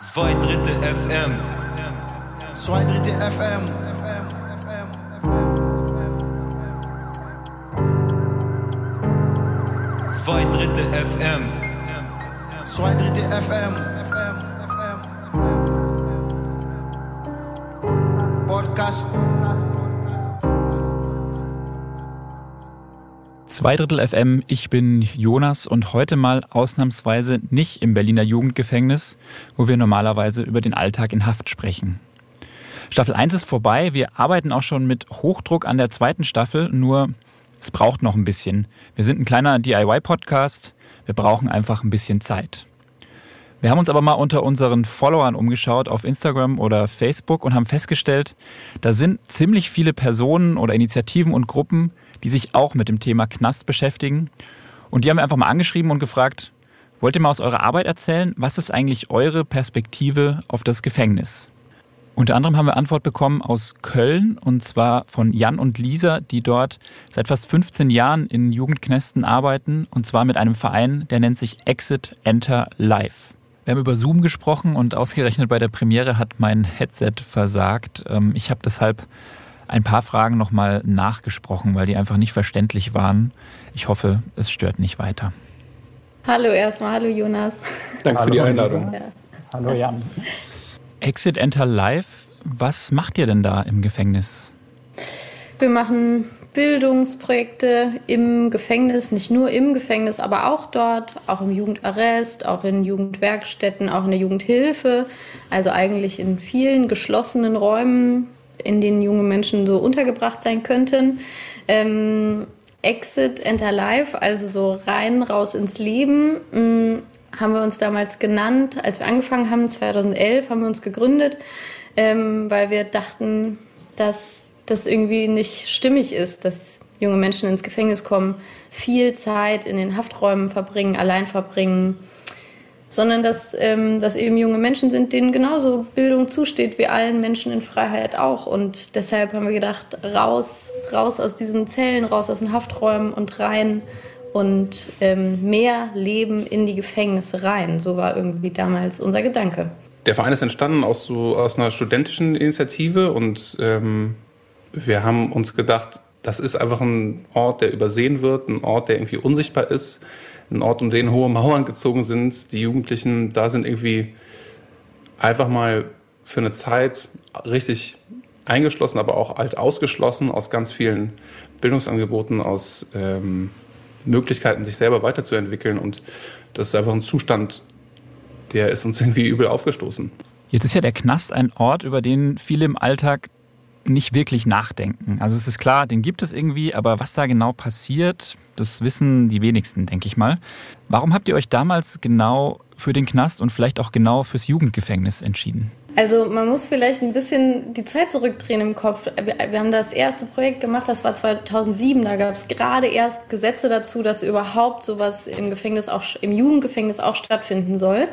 Zwei Drittel FM. Zwei Drittel FM. Zwei Drittel FM. Zwei Drittel FM. Zwei Drittel FM, ich bin Jonas und heute mal ausnahmsweise nicht im Berliner Jugendgefängnis, wo wir normalerweise über den Alltag in Haft sprechen. Staffel 1 ist vorbei, wir arbeiten auch schon mit Hochdruck an der zweiten Staffel, nur es braucht noch ein bisschen. Wir sind ein kleiner DIY-Podcast, wir brauchen einfach ein bisschen Zeit. Wir haben uns aber mal unter unseren Followern umgeschaut auf Instagram oder Facebook und haben festgestellt, da sind ziemlich viele Personen oder Initiativen und Gruppen, die sich auch mit dem Thema Knast beschäftigen. Und die haben wir einfach mal angeschrieben und gefragt, wollt ihr mal aus eurer Arbeit erzählen, was ist eigentlich eure Perspektive auf das Gefängnis? Unter anderem haben wir Antwort bekommen aus Köln und zwar von Jan und Lisa, die dort seit fast 15 Jahren in Jugendknästen arbeiten und zwar mit einem Verein, der nennt sich Exit Enter Live. Wir haben über Zoom gesprochen und ausgerechnet bei der Premiere hat mein Headset versagt. Ähm, ich habe deshalb ein paar Fragen nochmal nachgesprochen, weil die einfach nicht verständlich waren. Ich hoffe, es stört nicht weiter. Hallo erstmal, hallo Jonas. Danke Hallo, für die Einladung. Ja. Hallo Jan. Exit Enter Live, was macht ihr denn da im Gefängnis? Wir machen Bildungsprojekte im Gefängnis, nicht nur im Gefängnis, aber auch dort, auch im Jugendarrest, auch in Jugendwerkstätten, auch in der Jugendhilfe, also eigentlich in vielen geschlossenen Räumen, in denen junge Menschen so untergebracht sein könnten. Ähm, Exit Enter Life, also so rein, raus ins Leben, mh, haben wir uns damals genannt. Als wir angefangen haben, 2011, haben wir uns gegründet, ähm, weil wir dachten, dass das irgendwie nicht stimmig ist, dass junge Menschen ins Gefängnis kommen, viel Zeit in den Hafträumen verbringen, allein verbringen, sondern dass ähm, das eben junge Menschen sind, denen genauso Bildung zusteht wie allen Menschen in Freiheit auch. Und deshalb haben wir gedacht, raus, raus aus diesen Zellen, raus aus den Hafträumen und rein und ähm, mehr Leben in die Gefängnisse rein. So war irgendwie damals unser Gedanke. Der Verein ist entstanden aus, so, aus einer studentischen Initiative und ähm, wir haben uns gedacht, das ist einfach ein Ort, der übersehen wird, ein Ort, der irgendwie unsichtbar ist, ein Ort, um den hohe Mauern gezogen sind. Die Jugendlichen da sind irgendwie einfach mal für eine Zeit richtig eingeschlossen, aber auch alt ausgeschlossen aus ganz vielen Bildungsangeboten, aus ähm, Möglichkeiten, sich selber weiterzuentwickeln. Und das ist einfach ein Zustand, der ist uns irgendwie übel aufgestoßen. Jetzt ist ja der Knast ein Ort, über den viele im Alltag nicht wirklich nachdenken. Also es ist klar, den gibt es irgendwie, aber was da genau passiert, das wissen die wenigsten, denke ich mal. Warum habt ihr euch damals genau für den Knast und vielleicht auch genau fürs Jugendgefängnis entschieden? Also man muss vielleicht ein bisschen die Zeit zurückdrehen im Kopf. Wir, haben das erste Projekt gemacht, das war 2007. Da gab es gerade erst Gesetze dazu, dass überhaupt sowas im Gefängnis auch im Jugendgefängnis auch stattfinden soll.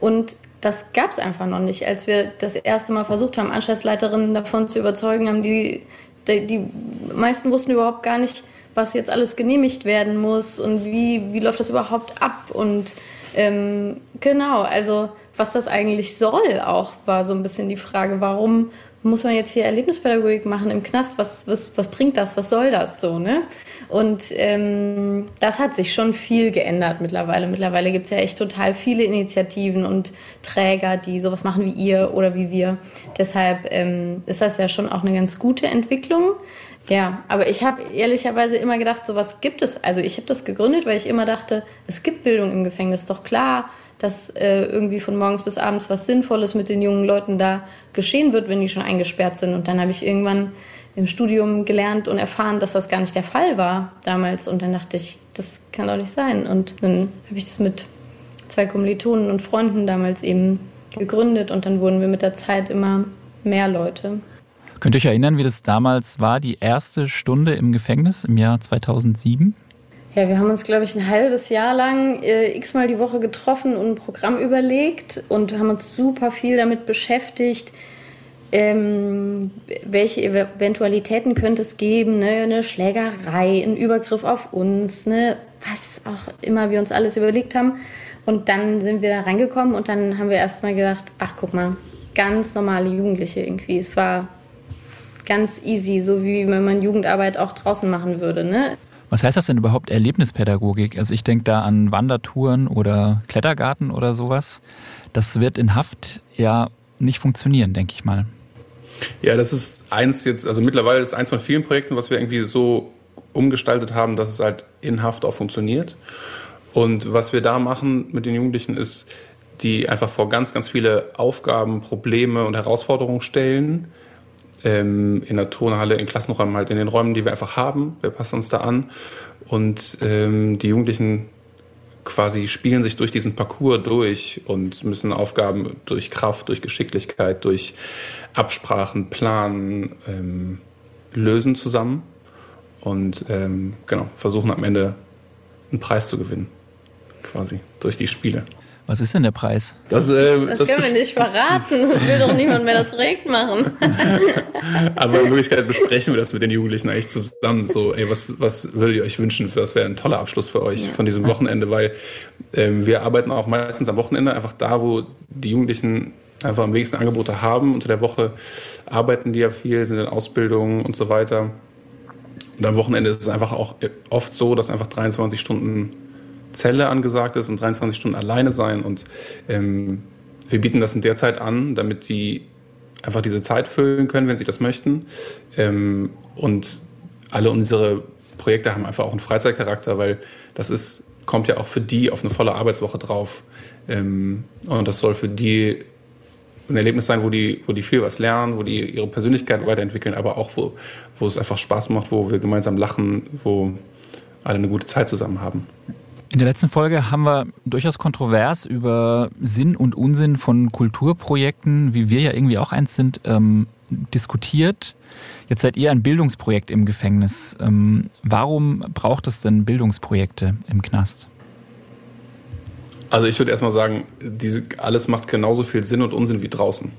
Und das gab es einfach noch nicht. Als wir das erste Mal versucht haben, Anstaltsleiterinnen davon zu überzeugen, haben die, die, die meisten wussten überhaupt gar nicht, was jetzt alles genehmigt werden muss und wie, wie läuft das überhaupt ab. Und ähm, genau, also was das eigentlich soll, auch war so ein bisschen die Frage, warum muss man jetzt hier Erlebnispädagogik machen im Knast? Was, was, was bringt das? Was soll das so? Ne? Und ähm, das hat sich schon viel geändert mittlerweile. Mittlerweile gibt es ja echt total viele Initiativen und Träger, die sowas machen wie ihr oder wie wir. Deshalb ähm, ist das ja schon auch eine ganz gute Entwicklung. Ja, aber ich habe ehrlicherweise immer gedacht, sowas gibt es. Also ich habe das gegründet, weil ich immer dachte, es gibt Bildung im Gefängnis, doch klar dass äh, irgendwie von morgens bis abends was Sinnvolles mit den jungen Leuten da geschehen wird, wenn die schon eingesperrt sind. Und dann habe ich irgendwann im Studium gelernt und erfahren, dass das gar nicht der Fall war damals. Und dann dachte ich, das kann doch nicht sein. Und dann habe ich das mit zwei Kommilitonen und Freunden damals eben gegründet und dann wurden wir mit der Zeit immer mehr Leute. Könnt ihr euch erinnern, wie das damals war, die erste Stunde im Gefängnis im Jahr 2007? Ja, wir haben uns, glaube ich, ein halbes Jahr lang äh, x-mal die Woche getroffen und ein Programm überlegt und haben uns super viel damit beschäftigt, ähm, welche Eventualitäten könnte es geben, ne? eine Schlägerei, ein Übergriff auf uns, eine was auch immer wir uns alles überlegt haben. Und dann sind wir da reingekommen und dann haben wir erst mal gedacht, ach guck mal, ganz normale Jugendliche irgendwie. Es war ganz easy, so wie wenn man Jugendarbeit auch draußen machen würde. Ne? Was heißt das denn überhaupt Erlebnispädagogik? Also ich denke da an Wandertouren oder Klettergarten oder sowas. Das wird in Haft ja nicht funktionieren, denke ich mal. Ja, das ist eins jetzt, also mittlerweile ist eins von vielen Projekten, was wir irgendwie so umgestaltet haben, dass es halt in Haft auch funktioniert. Und was wir da machen mit den Jugendlichen ist, die einfach vor ganz, ganz viele Aufgaben, Probleme und Herausforderungen stellen. Ähm, in der Turnhalle, in Klassenräumen, halt in den Räumen, die wir einfach haben. Wir passen uns da an. Und ähm, die Jugendlichen quasi spielen sich durch diesen Parcours durch und müssen Aufgaben durch Kraft, durch Geschicklichkeit, durch Absprachen, Planen ähm, lösen zusammen und ähm, genau versuchen am Ende einen Preis zu gewinnen, quasi durch die Spiele. Was ist denn der Preis? Das, äh, das, das können wir nicht verraten. Das will doch niemand mehr das Projekt machen. Aber in Wirklichkeit besprechen wir das mit den Jugendlichen eigentlich zusammen. So, ey, was, was würdet ihr euch wünschen? Das wäre ein toller Abschluss für euch ja. von diesem Wochenende, weil ähm, wir arbeiten auch meistens am Wochenende einfach da, wo die Jugendlichen einfach am wenigsten Angebote haben. Unter der Woche arbeiten die ja viel, sind in Ausbildung und so weiter. Und am Wochenende ist es einfach auch oft so, dass einfach 23 Stunden Zelle angesagt ist und 23 Stunden alleine sein. Und ähm, wir bieten das in der Zeit an, damit sie einfach diese Zeit füllen können, wenn sie das möchten. Ähm, und alle unsere Projekte haben einfach auch einen Freizeitcharakter, weil das ist, kommt ja auch für die auf eine volle Arbeitswoche drauf. Ähm, und das soll für die ein Erlebnis sein, wo die, wo die viel was lernen, wo die ihre Persönlichkeit weiterentwickeln, aber auch wo, wo es einfach Spaß macht, wo wir gemeinsam lachen, wo alle eine gute Zeit zusammen haben. In der letzten Folge haben wir durchaus kontrovers über Sinn und Unsinn von Kulturprojekten, wie wir ja irgendwie auch eins sind, ähm, diskutiert. Jetzt seid ihr ein Bildungsprojekt im Gefängnis. Ähm, warum braucht es denn Bildungsprojekte im Knast? Also ich würde erstmal sagen, diese, alles macht genauso viel Sinn und Unsinn wie draußen.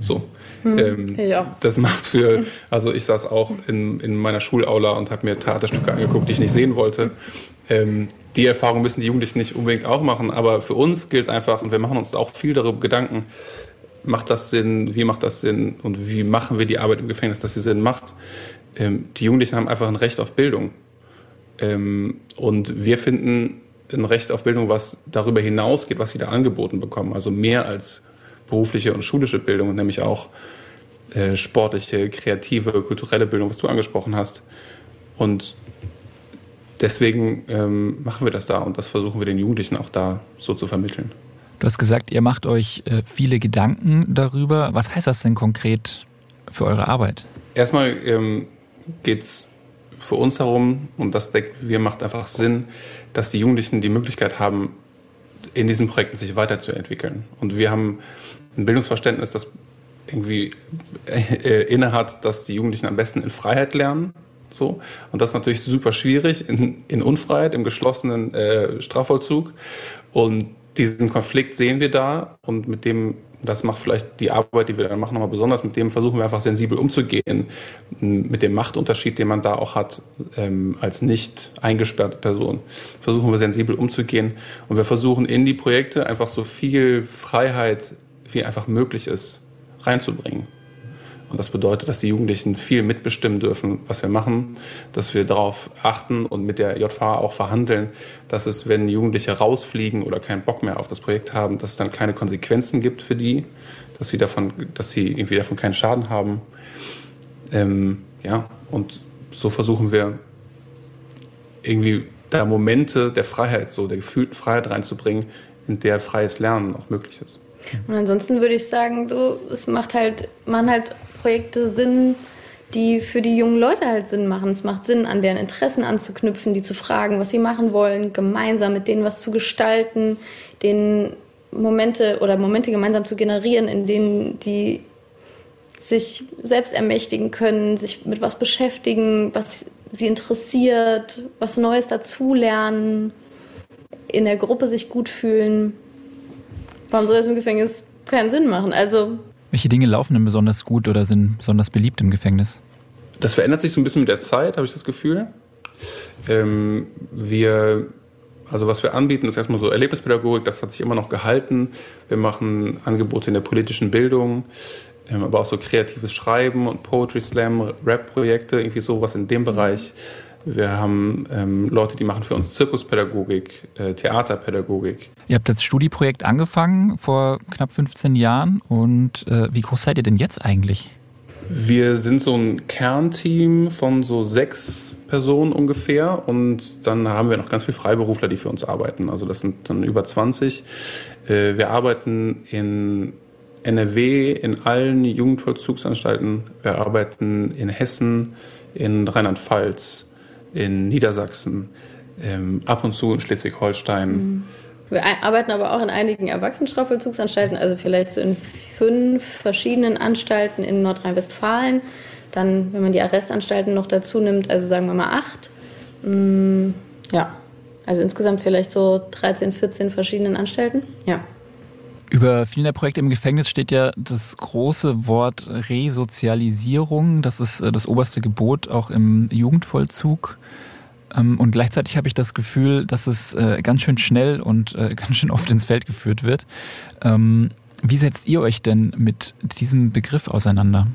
So. Hm, ähm, ja. Das macht für, also ich saß auch in, in meiner Schulaula und habe mir Theaterstücke angeguckt, die ich nicht sehen wollte. Ähm, die Erfahrung müssen die Jugendlichen nicht unbedingt auch machen, aber für uns gilt einfach, und wir machen uns auch viel darüber Gedanken, macht das Sinn, wie macht das Sinn und wie machen wir die Arbeit im Gefängnis, dass sie Sinn macht. Ähm, die Jugendlichen haben einfach ein Recht auf Bildung. Ähm, und wir finden ein Recht auf Bildung, was darüber hinausgeht, was sie da angeboten bekommen. Also mehr als berufliche und schulische Bildung, nämlich auch äh, sportliche, kreative, kulturelle Bildung, was du angesprochen hast. Und deswegen ähm, machen wir das da und das versuchen wir den Jugendlichen auch da so zu vermitteln. Du hast gesagt, ihr macht euch äh, viele Gedanken darüber. Was heißt das denn konkret für eure Arbeit? Erstmal ähm, geht es für uns darum, und das denken wir macht einfach Sinn, dass die Jugendlichen die Möglichkeit haben, in diesen Projekten sich weiterzuentwickeln. Und wir haben ein Bildungsverständnis, das irgendwie äh, innehat, dass die Jugendlichen am besten in Freiheit lernen so. Und das ist natürlich super schwierig in, in Unfreiheit, im geschlossenen äh, Strafvollzug. Und diesen Konflikt sehen wir da und mit dem, das macht vielleicht die Arbeit, die wir dann machen, nochmal besonders, mit dem versuchen wir einfach sensibel umzugehen, mit dem Machtunterschied, den man da auch hat, ähm, als nicht eingesperrte Person. Versuchen wir sensibel umzugehen und wir versuchen in die Projekte einfach so viel Freiheit, wie einfach möglich ist, reinzubringen. Und das bedeutet, dass die Jugendlichen viel mitbestimmen dürfen, was wir machen, dass wir darauf achten und mit der JVA auch verhandeln, dass es, wenn Jugendliche rausfliegen oder keinen Bock mehr auf das Projekt haben, dass es dann keine Konsequenzen gibt für die, dass sie davon, dass sie irgendwie davon keinen Schaden haben. Ähm, ja, und so versuchen wir irgendwie da Momente der Freiheit, so der gefühlten Freiheit reinzubringen, in der freies Lernen auch möglich ist. Und ansonsten würde ich sagen, so, es macht halt, man halt Projekte Sinn, die für die jungen Leute halt Sinn machen. Es macht Sinn, an deren Interessen anzuknüpfen, die zu fragen, was sie machen wollen, gemeinsam mit denen was zu gestalten, den Momente oder Momente gemeinsam zu generieren, in denen die sich selbst ermächtigen können, sich mit was beschäftigen, was sie interessiert, was Neues dazulernen, in der Gruppe sich gut fühlen. Warum soll das im Gefängnis keinen Sinn machen? Also welche Dinge laufen denn besonders gut oder sind besonders beliebt im Gefängnis? Das verändert sich so ein bisschen mit der Zeit, habe ich das Gefühl. Ähm, wir, also was wir anbieten, ist erstmal so Erlebnispädagogik, das hat sich immer noch gehalten. Wir machen Angebote in der politischen Bildung, ähm, aber auch so kreatives Schreiben und Poetry Slam, Rap-Projekte, irgendwie sowas in dem Bereich. Wir haben ähm, Leute, die machen für uns Zirkuspädagogik, äh, Theaterpädagogik. Ihr habt das Studieprojekt angefangen vor knapp 15 Jahren und äh, wie groß seid ihr denn jetzt eigentlich? Wir sind so ein Kernteam von so sechs Personen ungefähr und dann haben wir noch ganz viele Freiberufler, die für uns arbeiten. Also das sind dann über 20. Äh, wir arbeiten in NRW in allen Jugendvollzugsanstalten. Wir arbeiten in Hessen, in Rheinland-Pfalz, in Niedersachsen, ähm, ab und zu in Schleswig-Holstein. Mhm. Wir arbeiten aber auch in einigen Erwachsenenstrafvollzugsanstalten, also vielleicht so in fünf verschiedenen Anstalten in Nordrhein-Westfalen. Dann, wenn man die Arrestanstalten noch dazu nimmt, also sagen wir mal acht. Mm, ja, also insgesamt vielleicht so 13, 14 verschiedenen Anstalten. Ja. Über viele der Projekte im Gefängnis steht ja das große Wort Resozialisierung. Das ist äh, das oberste Gebot auch im Jugendvollzug. Ähm, und gleichzeitig habe ich das Gefühl, dass es äh, ganz schön schnell und äh, ganz schön oft ins Feld geführt wird. Ähm, wie setzt ihr euch denn mit diesem Begriff auseinander?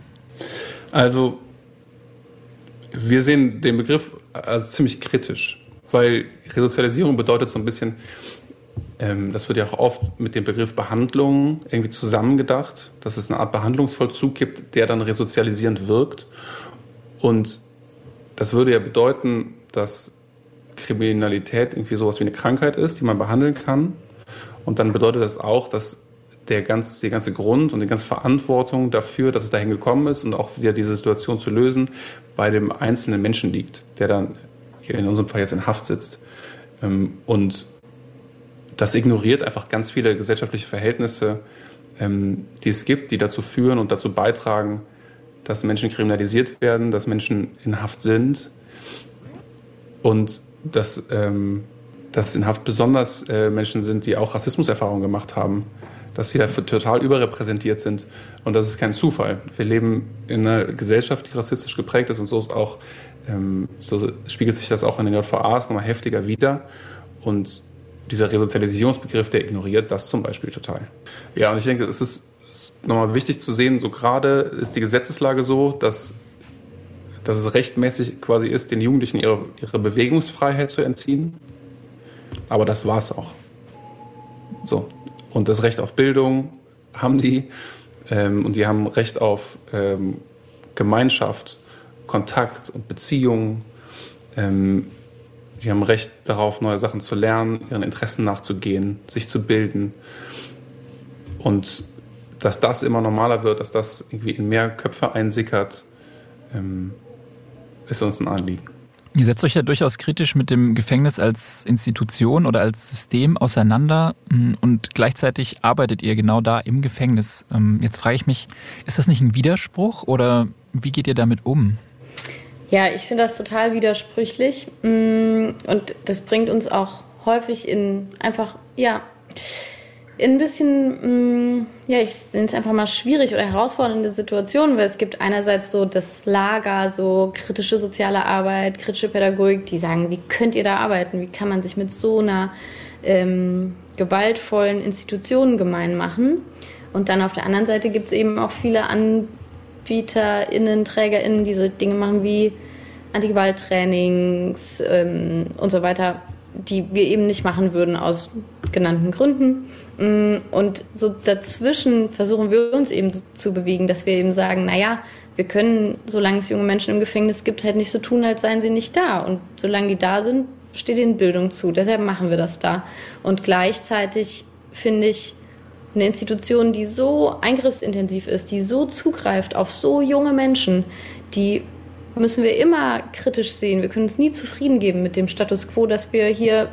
Also, wir sehen den Begriff also ziemlich kritisch, weil Resozialisierung bedeutet so ein bisschen, das wird ja auch oft mit dem Begriff Behandlung irgendwie zusammengedacht, dass es eine Art Behandlungsvollzug gibt, der dann resozialisierend wirkt. Und das würde ja bedeuten, dass Kriminalität irgendwie sowas wie eine Krankheit ist, die man behandeln kann. Und dann bedeutet das auch, dass der ganze, der ganze Grund und die ganze Verantwortung dafür, dass es dahin gekommen ist und auch wieder diese Situation zu lösen, bei dem einzelnen Menschen liegt, der dann hier in unserem Fall jetzt in Haft sitzt. Ähm, und das ignoriert einfach ganz viele gesellschaftliche Verhältnisse, ähm, die es gibt, die dazu führen und dazu beitragen, dass Menschen kriminalisiert werden, dass Menschen in Haft sind und dass, ähm, dass in Haft besonders äh, Menschen sind, die auch Rassismuserfahrungen gemacht haben, dass sie dafür total überrepräsentiert sind. Und das ist kein Zufall. Wir leben in einer Gesellschaft, die rassistisch geprägt ist und so ist auch, ähm, so spiegelt sich das auch in den JVAs nochmal heftiger wieder. Und dieser Resozialisierungsbegriff, der ignoriert das zum Beispiel total. Ja, und ich denke, es ist nochmal wichtig zu sehen, so gerade ist die Gesetzeslage so, dass dass es rechtmäßig quasi ist, den Jugendlichen ihre, ihre Bewegungsfreiheit zu entziehen. Aber das war es auch. So. Und das Recht auf Bildung haben die. Ähm, und die haben Recht auf ähm, Gemeinschaft, Kontakt und Beziehungen. Ähm, die haben Recht darauf, neue Sachen zu lernen, ihren Interessen nachzugehen, sich zu bilden. Und dass das immer normaler wird, dass das irgendwie in mehr Köpfe einsickert, ähm, ist uns ein Anliegen. Ihr setzt euch ja durchaus kritisch mit dem Gefängnis als Institution oder als System auseinander mm, und gleichzeitig arbeitet ihr genau da im Gefängnis. Ähm, jetzt frage ich mich, ist das nicht ein Widerspruch oder wie geht ihr damit um? Ja, ich finde das total widersprüchlich mm, und das bringt uns auch häufig in einfach, ja, in ein bisschen, mm, ja, ich nenne es einfach mal schwierig oder herausfordernde Situationen, weil es gibt einerseits so das Lager, so kritische soziale Arbeit, kritische Pädagogik, die sagen, wie könnt ihr da arbeiten? Wie kann man sich mit so einer ähm, gewaltvollen Institution gemein machen? Und dann auf der anderen Seite gibt es eben auch viele AnbieterInnen, TrägerInnen, die so Dinge machen wie Antigewalttrainings ähm, und so weiter, die wir eben nicht machen würden aus genannten Gründen. Und so dazwischen versuchen wir uns eben zu bewegen, dass wir eben sagen, naja, wir können, solange es junge Menschen im Gefängnis gibt, halt nicht so tun, als seien sie nicht da. Und solange die da sind, steht ihnen Bildung zu. Deshalb machen wir das da. Und gleichzeitig finde ich, eine Institution, die so eingriffsintensiv ist, die so zugreift auf so junge Menschen, die müssen wir immer kritisch sehen. Wir können uns nie zufrieden geben mit dem Status quo, dass wir hier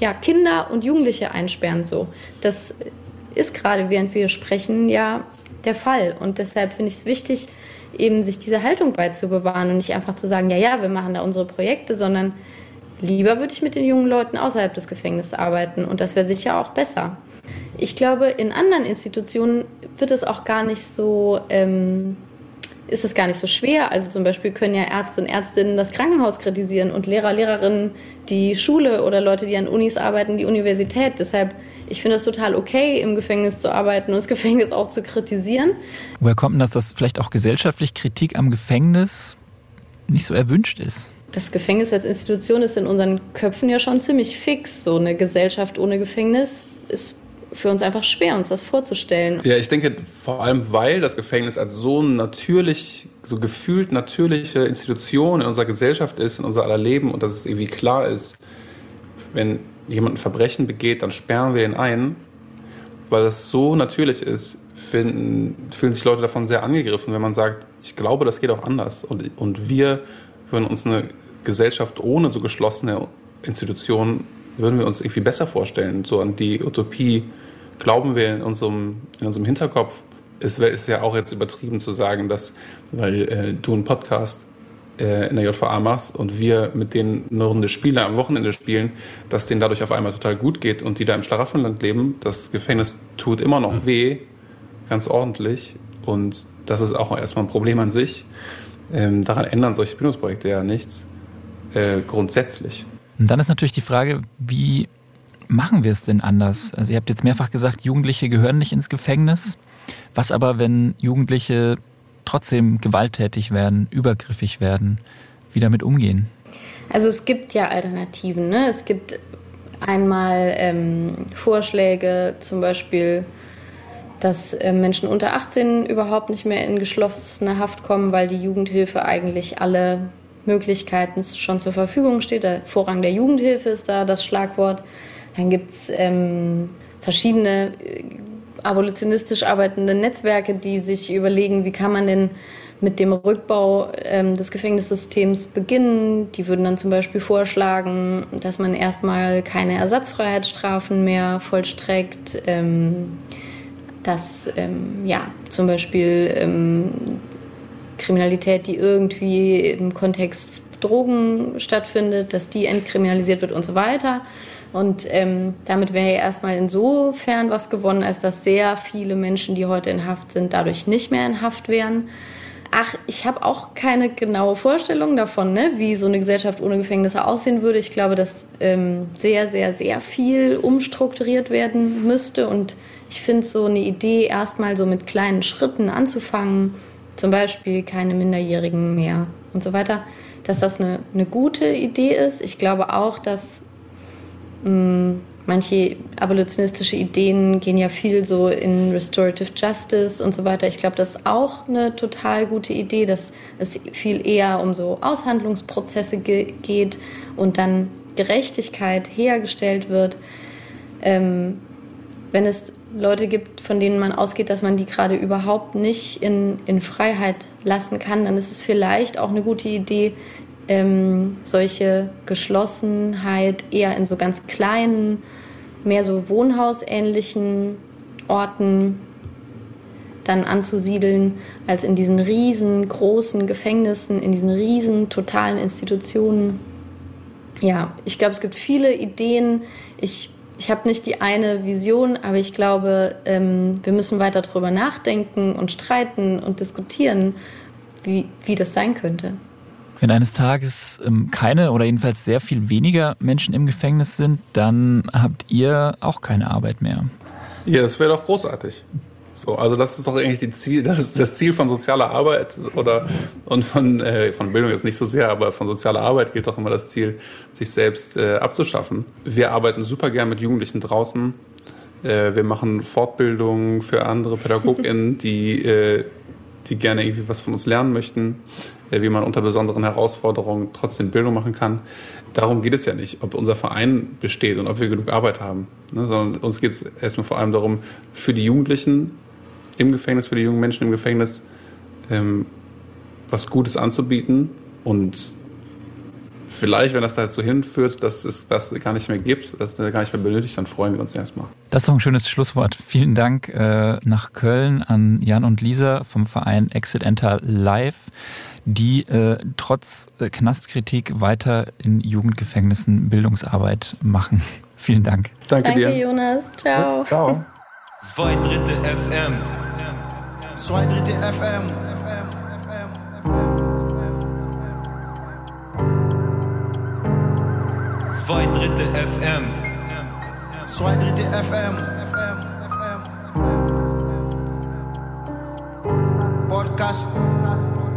ja, Kinder und Jugendliche einsperren. So. Das ist gerade, während wir sprechen, ja der Fall. Und deshalb finde ich es wichtig, eben sich diese Haltung beizubewahren und nicht einfach zu sagen, ja, ja, wir machen da unsere Projekte, sondern lieber würde ich mit den jungen Leuten außerhalb des Gefängnisses arbeiten. Und das wäre sicher auch besser. Ich glaube, in anderen Institutionen wird es auch gar nicht so. Ähm, ist es gar nicht so schwer. Also zum Beispiel können ja Ärzte und Ärztinnen das Krankenhaus kritisieren und Lehrer, Lehrerinnen die Schule oder Leute, die an Unis arbeiten, die Universität. Deshalb, ich finde es total okay, im Gefängnis zu arbeiten und das Gefängnis auch zu kritisieren. Woher kommt denn das, dass vielleicht auch gesellschaftlich Kritik am Gefängnis nicht so erwünscht ist? Das Gefängnis als Institution ist in unseren Köpfen ja schon ziemlich fix. So eine Gesellschaft ohne Gefängnis ist für uns einfach schwer, uns das vorzustellen. Ja, ich denke vor allem, weil das Gefängnis als so natürlich, so gefühlt natürliche Institution in unserer Gesellschaft ist, in unser aller Leben und dass es irgendwie klar ist, wenn jemand ein Verbrechen begeht, dann sperren wir ihn ein, weil das so natürlich ist, finden, fühlen sich Leute davon sehr angegriffen, wenn man sagt, ich glaube, das geht auch anders. Und, und wir würden uns eine Gesellschaft ohne so geschlossene Institutionen würden wir uns irgendwie besser vorstellen. So an die Utopie glauben wir in unserem, in unserem Hinterkopf. Es ist ja auch jetzt übertrieben zu sagen, dass, weil äh, du einen Podcast äh, in der JVA machst und wir mit denen eine Runde Spiele am Wochenende spielen, dass denen dadurch auf einmal total gut geht und die da im Schlaraffenland leben. Das Gefängnis tut immer noch weh, ganz ordentlich. Und das ist auch erstmal ein Problem an sich. Ähm, daran ändern solche Bildungsprojekte ja nichts. Äh, grundsätzlich. Und dann ist natürlich die Frage, wie machen wir es denn anders? Also ihr habt jetzt mehrfach gesagt, Jugendliche gehören nicht ins Gefängnis. Was aber, wenn Jugendliche trotzdem gewalttätig werden, übergriffig werden, wie damit umgehen? Also es gibt ja Alternativen. Ne? Es gibt einmal ähm, Vorschläge, zum Beispiel, dass äh, Menschen unter 18 überhaupt nicht mehr in geschlossene Haft kommen, weil die Jugendhilfe eigentlich alle Möglichkeiten schon zur Verfügung steht. Der Vorrang der Jugendhilfe ist da das Schlagwort. Dann gibt es ähm, verschiedene äh, abolitionistisch arbeitende Netzwerke, die sich überlegen, wie kann man denn mit dem Rückbau ähm, des Gefängnissystems beginnen. Die würden dann zum Beispiel vorschlagen, dass man erstmal keine Ersatzfreiheitsstrafen mehr vollstreckt, ähm, dass ähm, ja, zum Beispiel ähm, Kriminalität, die irgendwie im Kontext Drogen stattfindet, dass die entkriminalisiert wird und so weiter. Und ähm, damit wäre ja erstmal insofern was gewonnen, als dass sehr viele Menschen, die heute in Haft sind, dadurch nicht mehr in Haft wären. Ach, ich habe auch keine genaue Vorstellung davon, ne, wie so eine Gesellschaft ohne Gefängnisse aussehen würde. Ich glaube, dass ähm, sehr, sehr, sehr viel umstrukturiert werden müsste. Und ich finde so eine Idee, erstmal so mit kleinen Schritten anzufangen, zum Beispiel keine Minderjährigen mehr und so weiter, dass das eine, eine gute Idee ist. Ich glaube auch, dass mh, mm, manche abolitionistische Ideen gehen ja viel so in Restorative Justice und so weiter. Ich glaube, das ist auch eine total gute Idee, dass es viel eher um so Aushandlungsprozesse ge geht und dann Gerechtigkeit hergestellt wird. Ähm, wenn es Leute gibt, von denen man ausgeht, dass man die gerade überhaupt nicht in, in Freiheit lassen kann, dann ist es vielleicht auch eine gute Idee, ähm, solche Geschlossenheit eher in so ganz kleinen, mehr so wohnhausähnlichen Orten dann anzusiedeln, als in diesen riesengroßen Gefängnissen, in diesen riesen totalen Institutionen. Ja, ich glaube, es gibt viele Ideen. Ich ich habe nicht die eine Vision, aber ich glaube, ähm, wir müssen weiter darüber nachdenken und streiten und diskutieren, wie, wie das sein könnte. Wenn eines Tages ähm, keine oder jedenfalls sehr viel weniger Menschen im Gefängnis sind, dann habt ihr auch keine Arbeit mehr. Ja, das wäre doch großartig. So, also das ist doch eigentlich die Ziel, das ist das Ziel von sozialer Arbeit oder und von, äh, von Bildung jetzt nicht so sehr, aber von sozialer Arbeit gilt doch immer das Ziel, sich selbst äh, abzuschaffen. Wir arbeiten super gern mit Jugendlichen draußen. Äh, wir machen Fortbildungen für andere PädagogInnen, die, äh, die gerne irgendwie was von uns lernen möchten, äh, wie man unter besonderen Herausforderungen trotzdem Bildung machen kann. Darum geht es ja nicht, ob unser Verein besteht und ob wir genug Arbeit haben, ne, sondern uns geht es erstmal vor allem darum, für die Jugendlichen im Gefängnis, für die jungen Menschen im Gefängnis, ähm, was Gutes anzubieten und vielleicht, wenn das dazu hinführt, dass es das gar nicht mehr gibt, dass es gar nicht mehr benötigt, dann freuen wir uns erstmal. Das ist doch ein schönes Schlusswort. Vielen Dank äh, nach Köln an Jan und Lisa vom Verein Exit Enter Live, die äh, trotz äh, Knastkritik weiter in Jugendgefängnissen Bildungsarbeit machen. Vielen Dank. Danke, Danke dir. Jonas. Ciao. Ciao. Zwei Dritte FM. Zwei Dritte FM. Zwei Dritte FM. Zwei Dritte FM. Podcast. Podcast.